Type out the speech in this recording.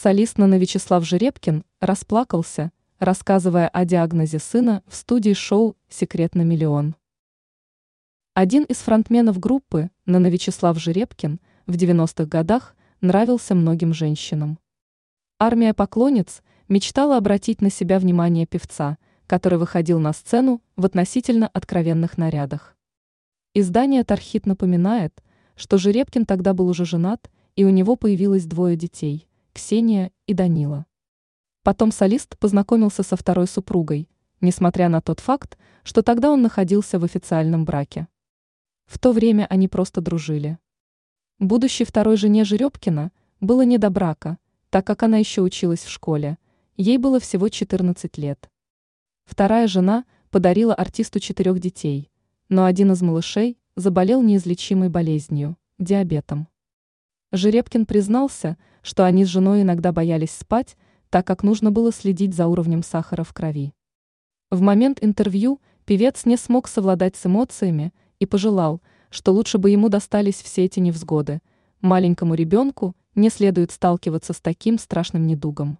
Солист Нана Вячеслав Жеребкин расплакался, рассказывая о диагнозе сына в студии шоу «Секрет на миллион». Один из фронтменов группы, Нана Вячеслав Жеребкин, в 90-х годах нравился многим женщинам. Армия поклонниц мечтала обратить на себя внимание певца, который выходил на сцену в относительно откровенных нарядах. Издание «Тархит» напоминает, что Жеребкин тогда был уже женат, и у него появилось двое детей. Ксения и Данила. Потом солист познакомился со второй супругой, несмотря на тот факт, что тогда он находился в официальном браке. В то время они просто дружили. Будущей второй жене Жеребкина было не до брака, так как она еще училась в школе, ей было всего 14 лет. Вторая жена подарила артисту четырех детей, но один из малышей заболел неизлечимой болезнью – диабетом. Жеребкин признался, что они с женой иногда боялись спать, так как нужно было следить за уровнем сахара в крови. В момент интервью певец не смог совладать с эмоциями и пожелал, что лучше бы ему достались все эти невзгоды. Маленькому ребенку не следует сталкиваться с таким страшным недугом.